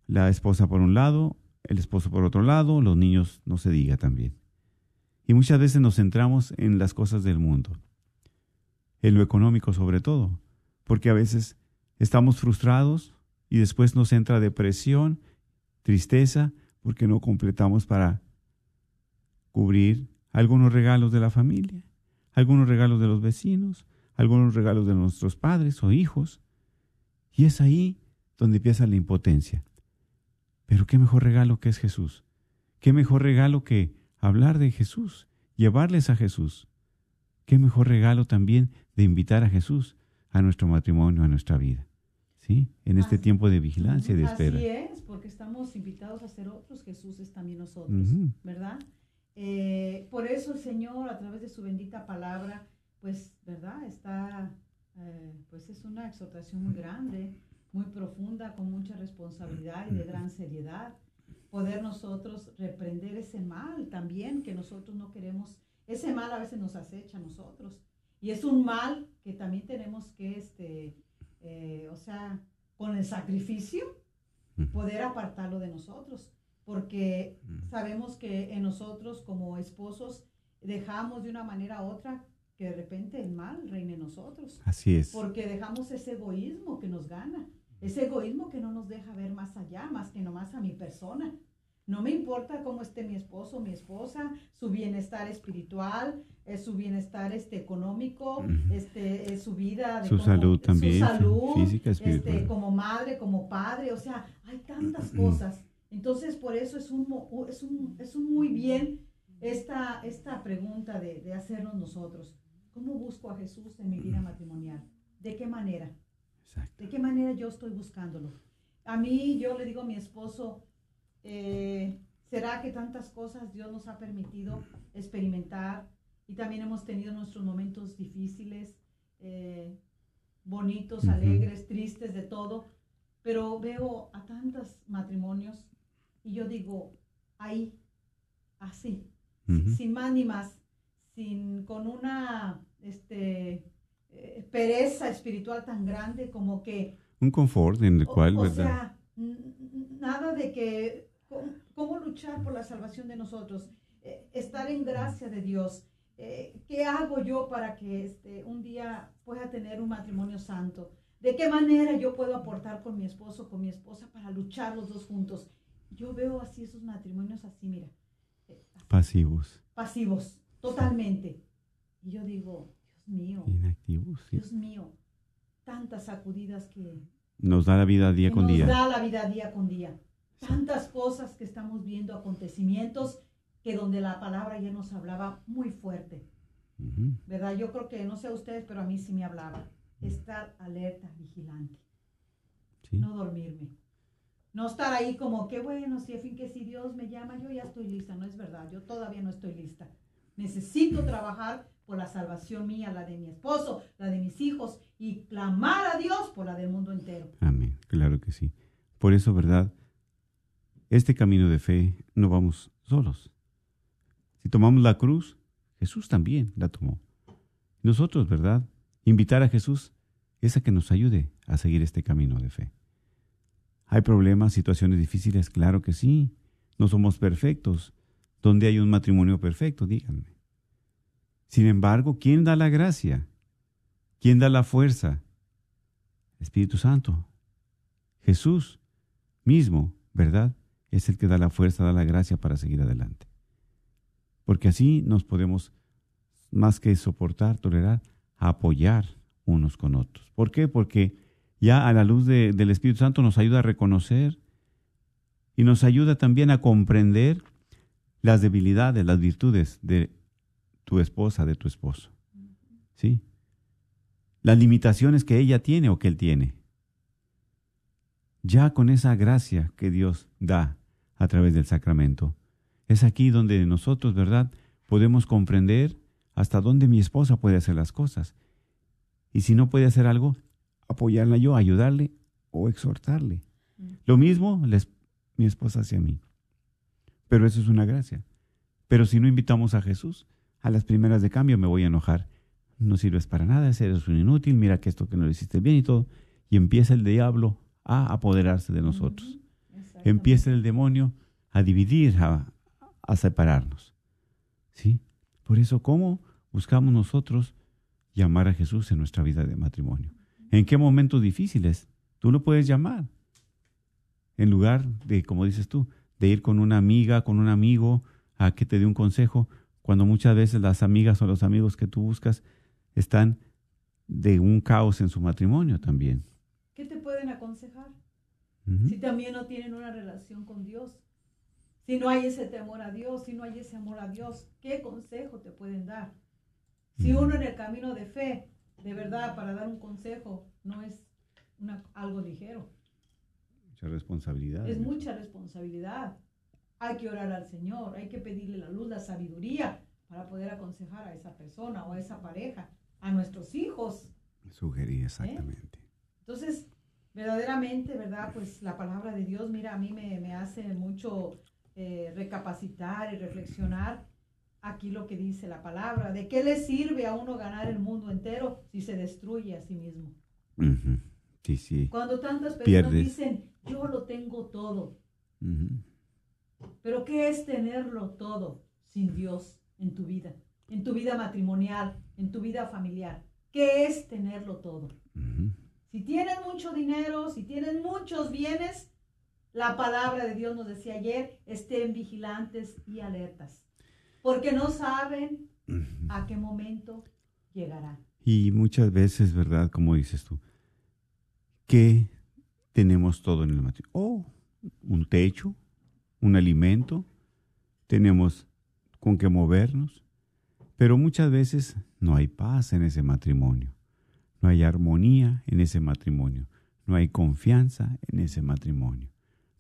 la esposa por un lado, el esposo por otro lado, los niños no se diga también. Y muchas veces nos centramos en las cosas del mundo, en lo económico sobre todo, porque a veces estamos frustrados y después nos entra depresión, tristeza, porque no completamos para cubrir algunos regalos de la familia, algunos regalos de los vecinos, algunos regalos de nuestros padres o hijos. Y es ahí donde empieza la impotencia. Pero qué mejor regalo que es Jesús. Qué mejor regalo que hablar de Jesús, llevarles a Jesús. Qué mejor regalo también de invitar a Jesús a nuestro matrimonio, a nuestra vida. ¿Sí? En este Así- tiempo de vigilancia y de espera. Así es, porque estamos invitados a ser otros, Jesús es también nosotros. ¿verdad? Eh, por eso el Señor, a través de su bendita palabra, pues, ¿verdad? Está, eh, pues es una exhortación muy grande, muy profunda, con mucha responsabilidad y de gran seriedad. Poder nosotros reprender ese mal también que nosotros no queremos. Ese mal a veces nos acecha a nosotros. Y es un mal que también tenemos que, este, eh, o sea, con el sacrificio, poder apartarlo de nosotros. Porque sabemos que en nosotros como esposos dejamos de una manera u otra que de repente el mal reine en nosotros. Así es. Porque dejamos ese egoísmo que nos gana. Ese egoísmo que no nos deja ver más allá, más que nomás a mi persona. No me importa cómo esté mi esposo, mi esposa, su bienestar espiritual, eh, su bienestar este, económico, este, eh, su vida. de Su salud también, Su salud, física, este, espiritual. como madre, como padre. O sea, hay tantas cosas. Entonces, por eso es un, es un, es un muy bien esta, esta pregunta de, de hacernos nosotros. ¿Cómo busco a Jesús en mi vida matrimonial? ¿De qué manera? Exacto. ¿De qué manera yo estoy buscándolo? A mí, yo le digo a mi esposo, eh, ¿será que tantas cosas Dios nos ha permitido experimentar? Y también hemos tenido nuestros momentos difíciles, eh, bonitos, alegres, tristes, de todo. Pero veo a tantos matrimonios y yo digo, ahí, así, sin- Ujú. sin más ni más, sin, con una este, eh, pereza espiritual tan grande como que Un confort en el o- cual, o, ¿verdad? sea, nada de que, ¿cómo, cómo luchar por la salvación de nosotros? Eh, estar en gracia de Dios. Eh, ¿Qué hago yo para que este, un día pueda tener un matrimonio santo? ¿De qué manera yo puedo aportar con mi esposo, con mi esposa, para luchar los dos juntos? Yo veo así esos matrimonios así, mira, eh, Pasivos, pasivos, totalmente. Y yo digo, Dios mío, inactivos. sí. Dios mío, tantas sacudidas que, Nos da la vida día con nos día. da la vida día con día. Tantas cosas que estamos viendo, acontecimientos que donde la palabra ya nos hablaba muy fuerte. ¿verdad? Yo creo que, no sé a ustedes, pero a mí sí me hablaba. Estar alerta, vigilante, Sí. no dormirme. No estar ahí como que bueno, si a fin que si Dios me llama, yo ya estoy lista. No es verdad, yo todavía no estoy lista. Necesito trabajar por la salvación mía, la de mi esposo, la de mis hijos y clamar a Dios por la del mundo entero. Amén, claro que sí. Por eso, ¿verdad? Este camino de fe no vamos solos. Si tomamos la cruz, Jesús también la tomó. Nosotros, ¿verdad? Invitar a Jesús es a que nos ayude a seguir este camino de fe. ¿Hay problemas, situaciones difíciles? Claro que sí. No somos perfectos. ¿Dónde hay un matrimonio perfecto? Díganme. Sin embargo, ¿quién da la gracia? ¿Quién da la fuerza? Espíritu Santo. Jesús mismo, ¿verdad? Es el que da la fuerza, da la gracia para seguir adelante. Porque así nos podemos, más que soportar, tolerar, apoyar unos con otros. ¿Por qué? Porque ya a la luz de- del Espíritu Santo nos ayuda a reconocer y nos ayuda también a comprender las debilidades, las virtudes de tu esposa, de tu esposo. ¿Sí? Las limitaciones que ella tiene o que él tiene. Ya con esa gracia que Dios da a través del sacramento, es aquí donde nosotros, ¿verdad?, podemos comprender hasta dónde mi esposa puede hacer las cosas. Y si no puede hacer algo, apoyarla yo, ayudarle o exhortarle. Lo mismo les- mi esposa hacia mí. Pero eso es una gracia. Pero si no invitamos a Jesús, a las primeras de cambio me voy a enojar. No sirves para nada, eres un inútil, mira que esto que no lo hiciste bien y todo. Y empieza el diablo a apoderarse de nosotros. Empieza el demonio a dividir, a, a separarnos. ¿Sí? Por eso, ¿cómo buscamos nosotros llamar a Jesús en nuestra vida de matrimonio? ¿En qué momentos difíciles? Tú lo puedes llamar. En lugar de, como dices tú, de ir con una amiga, con un amigo, a que te dé un consejo, cuando muchas veces las amigas o los amigos que tú buscas están de un caos en su matrimonio también. ¿Qué te pueden aconsejar? Si también no tienen una relación con Dios. Si no hay ese temor a Dios, si no hay ese amor a Dios, ¿qué consejo te pueden dar? Si uno en el camino de fe, de verdad, para dar un consejo, no es una- algo ligero. Mucha responsabilidad. Es mucha responsabilidad. Hay que orar al Señor, hay que pedirle la luz, la sabiduría para poder aconsejar a esa persona o a esa pareja, a nuestros hijos. Sugerir, exactamente. Entonces, verdaderamente, ¿verdad? Pues la palabra de Dios, mira, a mí me, me hace mucho eh, recapacitar y reflexionar aquí lo que dice la palabra. ¿De qué le sirve a uno ganar el mundo entero si se destruye a sí mismo? Sí, sí. Cuando tantas personas Pierdes. dicen, yo lo tengo todo, pero ¿qué es tenerlo todo sin Dios en tu vida? En tu vida matrimonial, en tu vida familiar. ¿Qué es tenerlo todo? Si tienes mucho dinero, si tienes muchos bienes, la palabra de Dios nos decía ayer, estén vigilantes y alertas, porque no saben a qué momento llegará. Y muchas veces, ¿verdad? Como dices tú, que tenemos todo en el matrimonio. Oh, un techo, un alimento, tenemos con qué movernos, pero muchas veces no hay paz en ese matrimonio, no hay armonía en ese matrimonio, no hay confianza en ese matrimonio,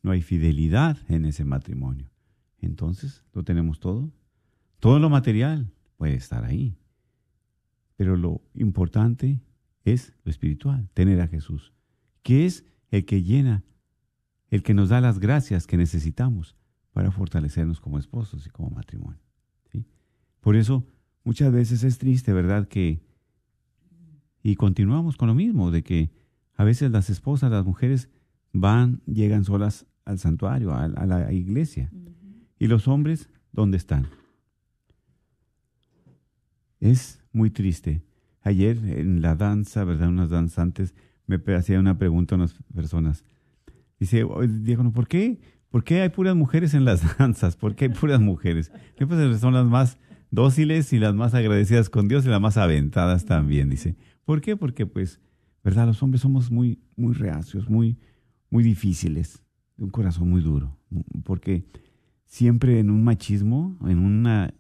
no hay fidelidad en ese matrimonio. Entonces, ¿lo tenemos todo? Todo lo material puede estar ahí, pero lo importante es lo espiritual, tener a Jesús, que es el que llena, el que nos da las gracias que necesitamos para fortalecernos como esposos y como matrimonio. Por eso muchas veces es triste, ¿verdad? Que, y continuamos con lo mismo, de que a veces las esposas, las mujeres van, llegan solas al santuario, a, a la iglesia, y los hombres, ¿dónde están? Es muy triste. Ayer en la danza, ¿verdad? Unas danzantes me hacía una pregunta a unas personas. Dice, "Oye, Diego, ¿por qué? ¿Por qué hay puras mujeres en las danzas? ¿Por qué hay puras mujeres? Pues son las más dóciles y las más agradecidas con Dios y las más aventadas también, dice. ¿Por qué? Porque pues, ¿verdad? Los hombres somos muy, muy reacios, muy, muy difíciles, de un corazón muy duro. Porque siempre en un machismo, en una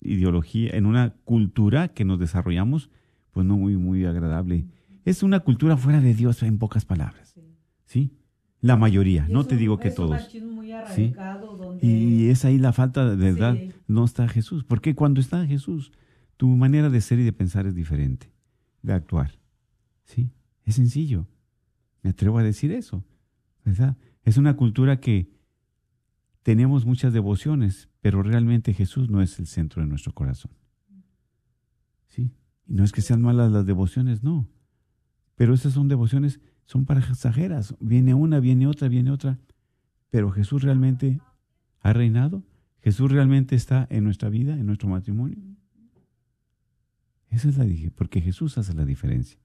ideología, en una cultura que nos desarrollamos, pues no muy, muy agradable. Es una cultura fuera de Dios, en pocas palabras. Sí. ¿Sí? La mayoría, Y no te un- digo que es un todos. machismo muy arraigado donde Y es ahí la falta de verdad. Sí. No está Jesús. Porque cuando está Jesús, tu manera de ser y de pensar es diferente, de actuar. ¿Sí? Es sencillo. Me atrevo a decir eso. ¿Verdad? Es una cultura que tenemos muchas devociones, pero realmente Jesús no es el centro de nuestro corazón. ¿Sí? Y no es que sean malas las devociones, no. Pero esas son devociones, son pasajeras. Viene una, viene otra, viene otra. Pero Jesús realmente ha reinado. Jesús realmente está en nuestra vida, en nuestro matrimonio. Esa es la dije, porque Jesús hace la diferencia.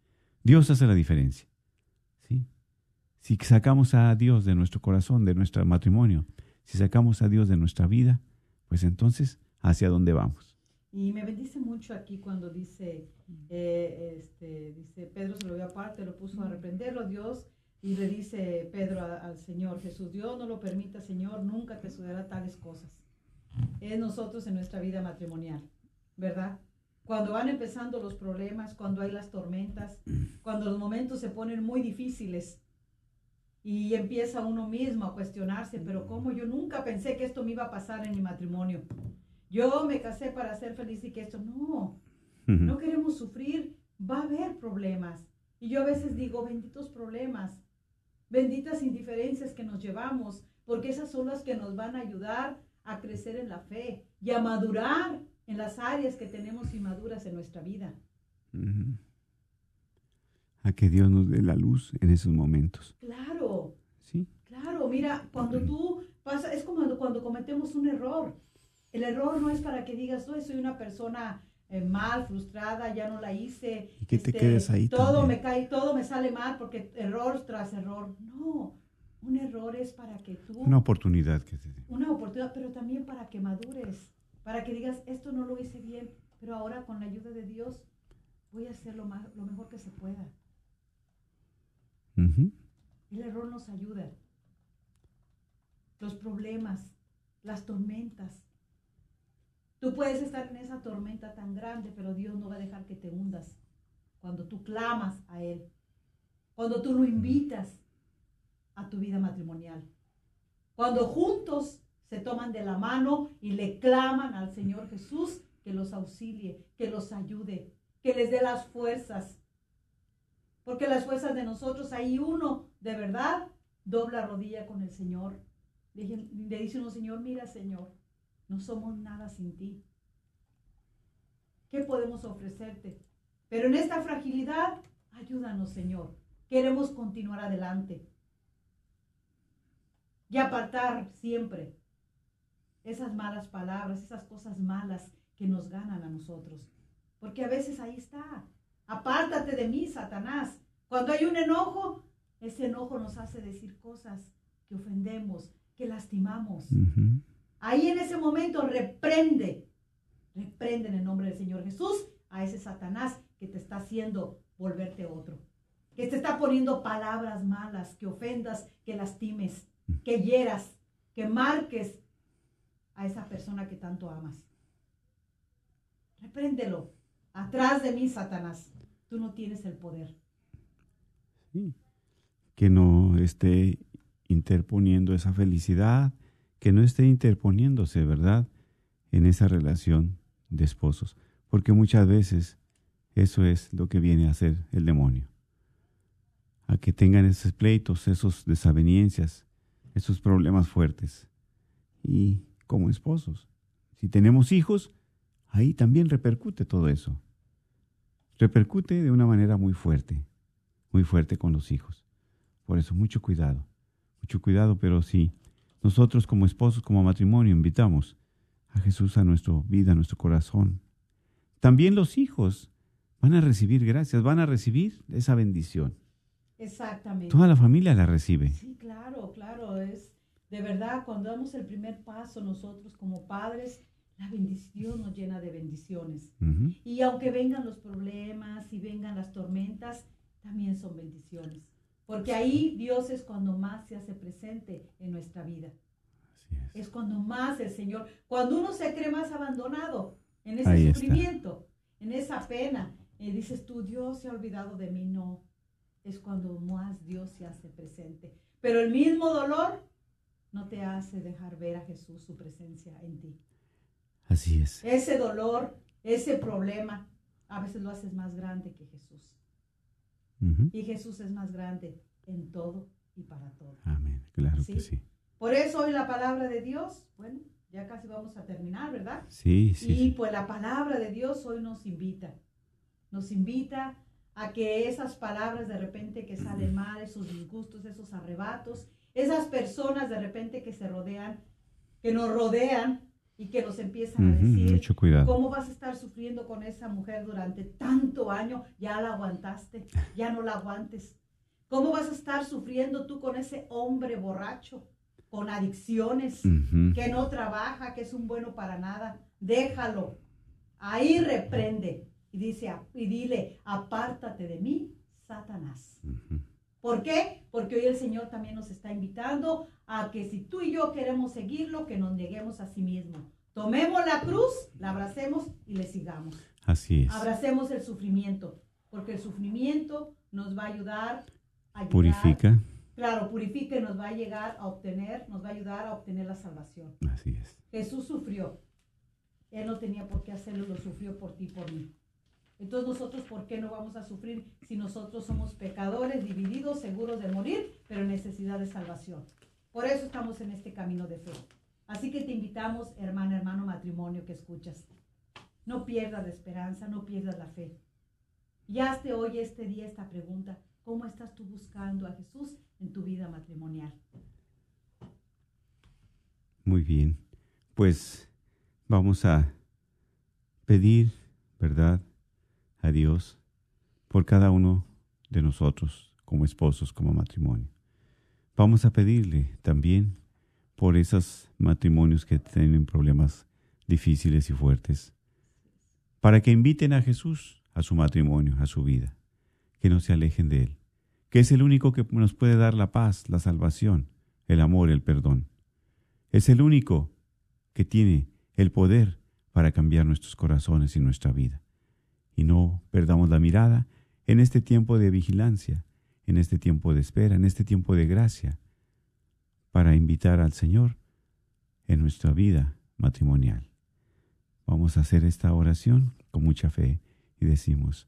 Dios hace la diferencia. ¿Sí? Si sacamos a Dios de nuestro corazón, de nuestro matrimonio, si sacamos a Dios de nuestra vida, pues entonces, ¿hacia dónde vamos? Y me bendice mucho aquí cuando dice, eh, este, dice, Pedro se lo vio aparte, lo puso a reprenderlo Dios, y le dice Pedro al Señor, Jesús, Dios no lo permita, Señor, nunca te sucederá tales cosas. Es nosotros en nuestra vida matrimonial, ¿verdad? Cuando van empezando los problemas, cuando hay las tormentas, cuando los momentos se ponen muy difíciles y empieza uno mismo a cuestionarse, pero ¿cómo yo nunca pensé que esto me iba a pasar en mi matrimonio? Yo me casé para ser feliz y que esto no, no queremos sufrir, va a haber problemas. Y yo a veces digo, benditos problemas, benditas indiferencias que nos llevamos, porque esas son las que nos van a ayudar a crecer en la fe y a madurar en las áreas que tenemos inmaduras en nuestra vida. A que Dios nos dé la luz en esos momentos. Claro, ¿Sí? claro, mira, cuando tú pasa, es como cuando, cuando cometemos un error. El error no es para que digas, no, soy una persona eh, mal, frustrada, ya no la hice. este, Y que te quedes ahí Todo también. me cae, todo me sale mal porque error tras error. No, un error es para que tú, Una oportunidad que te dé. una oportunidad, pero también para que madures, para que digas, esto no lo hice bien, pero ahora con la ayuda de Dios voy a hacer lo, más, lo mejor que se pueda. El error nos ayuda. Los problemas, las tormentas. Tú puedes estar en esa tormenta tan grande, pero Dios no va a dejar que te hundas. Cuando tú clamas a Él, cuando tú lo invitas a tu vida matrimonial, cuando juntos se toman de la mano y le claman al Señor Jesús que los auxilie, que los ayude, que les dé las fuerzas. Porque las fuerzas de nosotros, hay uno de verdad, dobla rodilla con el Señor. Le, dice uno, Señor, mira, Señor, no somos nada sin ti. ¿Qué podemos ofrecerte? Pero en esta fragilidad, ayúdanos, Señor. Queremos continuar adelante. Y apartar siempre esas malas palabras, esas cosas malas que nos ganan a nosotros. Porque a veces ahí está. Apártate de mí, Satanás. Cuando hay un enojo, ese enojo nos hace decir cosas que ofendemos, que lastimamos. Ahí en ese momento reprende, reprende en el nombre del Señor Jesús a ese Satanás que te está haciendo volverte otro. Que te está poniendo palabras malas, que ofendas, que lastimes, que hieras, que marques a esa persona que tanto amas. Repréndelo. Atrás de mí, Satanás. Tú no tienes el poder. Sí. Que no esté interponiendo esa felicidad, que no esté interponiéndose, ¿verdad? En esa relación de esposos. Porque muchas veces eso es lo que viene a hacer el demonio. A que tengan esos pleitos, esos desavenencias, esos problemas fuertes. Y como esposos, si tenemos hijos, ahí también repercute todo eso. Repercute de una manera muy fuerte muy fuerte con los hijos. Por eso, mucho cuidado, mucho cuidado, pero si nosotros como esposos, como matrimonio, invitamos a Jesús a nuestra vida, a nuestro corazón, también los hijos van a recibir gracias, van a recibir esa bendición. Exactamente. Toda la familia la recibe. Sí, claro, claro, es de verdad cuando damos el primer paso nosotros como padres, la bendición nos llena de bendiciones. Y aunque vengan los problemas y vengan las tormentas, también son bendiciones. Porque ahí Dios es cuando más se hace presente en nuestra vida. Así es. Es cuando más el Señor, cuando uno se cree más abandonado en ese Ahí está. sufrimiento, en esa pena, y dices tú, Dios se ha olvidado de mí. No, es cuando más Dios se hace presente. Pero el mismo dolor no te hace dejar ver a Jesús su presencia en ti. Así es. Ese dolor, ese problema, a veces lo haces más grande que Jesús. Y Jesús es más grande en todo y para todo. Amén. Claro que Sí. sí. Por eso hoy la palabra de Dios, bueno, ya casi vamos a terminar, ¿verdad? Sí, sí. y sí. pues la palabra de Dios hoy nos invita, nos invita a que esas palabras de repente que salen mal, esos disgustos, esos arrebatos, esas personas de repente que se rodean, que nos rodean y que nos empiezan a decir, Mucho cuidado. ¿Cómo vas a estar sufriendo con esa mujer durante tanto año? Ya la aguantaste, ya no la aguantes. ¿Cómo vas a estar sufriendo tú con ese hombre borracho, con adicciones, que no trabaja, que es un bueno para nada? Déjalo. Ahí reprende y dice y dile, apártate de mí, Satanás. ¿Por qué? Porque hoy el Señor también nos está invitando a que si tú y yo queremos seguirlo, que nos neguemos a sí mismo. Tomemos la cruz, la abracemos y le sigamos. Así es. Abracemos el sufrimiento, porque el sufrimiento nos va a ayudar a llegar- Purifica. Claro, purifica y nos va a llegar a obtener, nos va a ayudar a obtener la salvación. Así es. Jesús sufrió. Él no tenía por qué hacerlo, lo sufrió por ti, por mí. Entonces nosotros, ¿por qué no vamos a sufrir si nosotros somos pecadores, divididos, seguros de morir, pero en necesidad de salvación? Por eso estamos en este camino de fe. Así que te invitamos, hermana, hermano, matrimonio que escuchas. No pierdas la esperanza, no pierdas la fe. Y hazte hoy, este día, esta pregunta. ¿Cómo estás tú buscando a Jesús en tu vida matrimonial? Muy bien. Pues vamos a pedir, ¿verdad? A Dios por cada uno de nosotros como esposos, como matrimonio. Vamos a pedirle también por esos matrimonios que tienen problemas difíciles y fuertes, para que inviten a Jesús a su matrimonio, a su vida. Que no se alejen de Él, que es el único que nos puede dar la paz, la salvación, el amor, el perdón. Es el único que tiene el poder para cambiar nuestros corazones y nuestra vida. Y no perdamos la mirada en este tiempo de vigilancia, en este tiempo de espera, en este tiempo de gracia, para invitar al Señor en nuestra vida matrimonial. Vamos a hacer esta oración con mucha fe y decimos,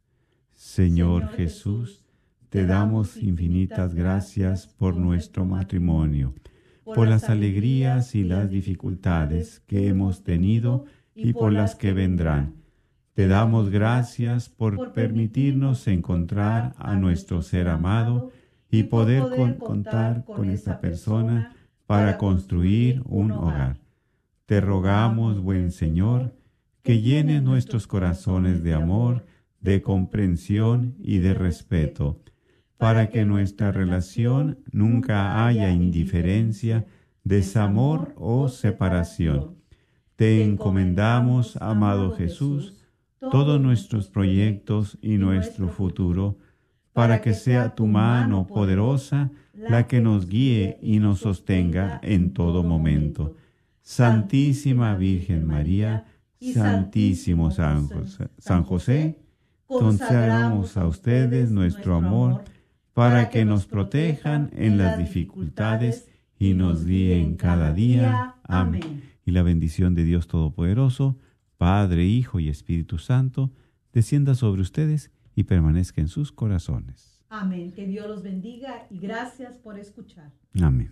Señor Jesús, te damos infinitas gracias por nuestro matrimonio, por las alegrías y las dificultades que hemos tenido y por las que vendrán. Te damos gracias por permitirnos encontrar a nuestro ser amado y poder contar con esta persona para construir un hogar. Te rogamos, buen Señor, que llene nuestros corazones de amor, de comprensión y de respeto, para que nuestra relación nunca haya indiferencia, desamor o separación. Te encomendamos, amado Jesús, todos nuestros proyectos y nuestro futuro, para que sea tu mano poderosa la que nos guíe y nos sostenga en todo momento. Santísima Virgen María, Santísimo San José, San José consagramos a ustedes nuestro amor para que nos protejan en las dificultades y nos guíen cada día. Amén. Y la bendición de Dios Todopoderoso, Padre, Hijo y Espíritu Santo, descienda sobre ustedes y permanezca en sus corazones. Amén. Que Dios los bendiga y gracias por escuchar. Amén.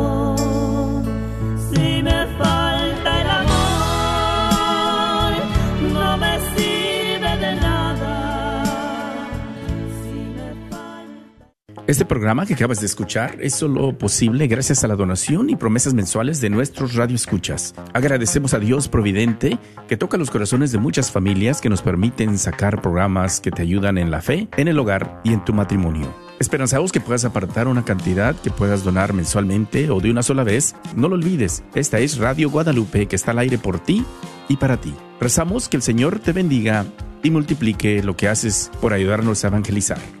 Este programa que acabas de escuchar es solo posible gracias a la donación y promesas mensuales de nuestros radioescuchas. Agradecemos a Dios Providente que toca los corazones de muchas familias que nos permiten sacar programas que te ayudan en la fe, en el hogar y en tu matrimonio. Esperanzamos que puedas apartar una cantidad que puedas donar mensualmente o de una sola vez. No lo olvides, esta es Radio Guadalupe que está al aire por ti y para ti. Rezamos que el Señor te bendiga y multiplique lo que haces por ayudarnos a evangelizar.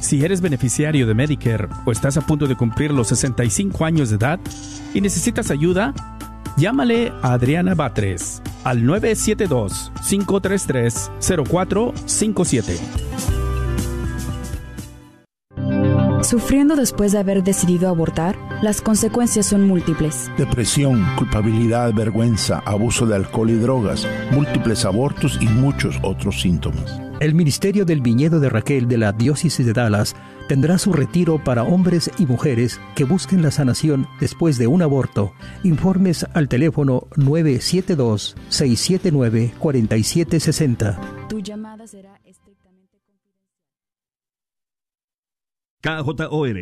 Si eres beneficiario de Medicare o estás a punto de cumplir los 65 años de edad y necesitas ayuda, llámale a Adriana Batres al 972-533-0457. Sufriendo después de haber decidido abortar, las consecuencias son múltiples. Depresión, culpabilidad, vergüenza, abuso de alcohol y drogas, múltiples abortos y muchos otros síntomas. El Ministerio del Viñedo de Raquel de la Diócesis de Dallas tendrá su retiro para hombres y mujeres que busquen la sanación después de un aborto. Informes al teléfono 972-679-4760. Tu llamada será estrictamente KJOR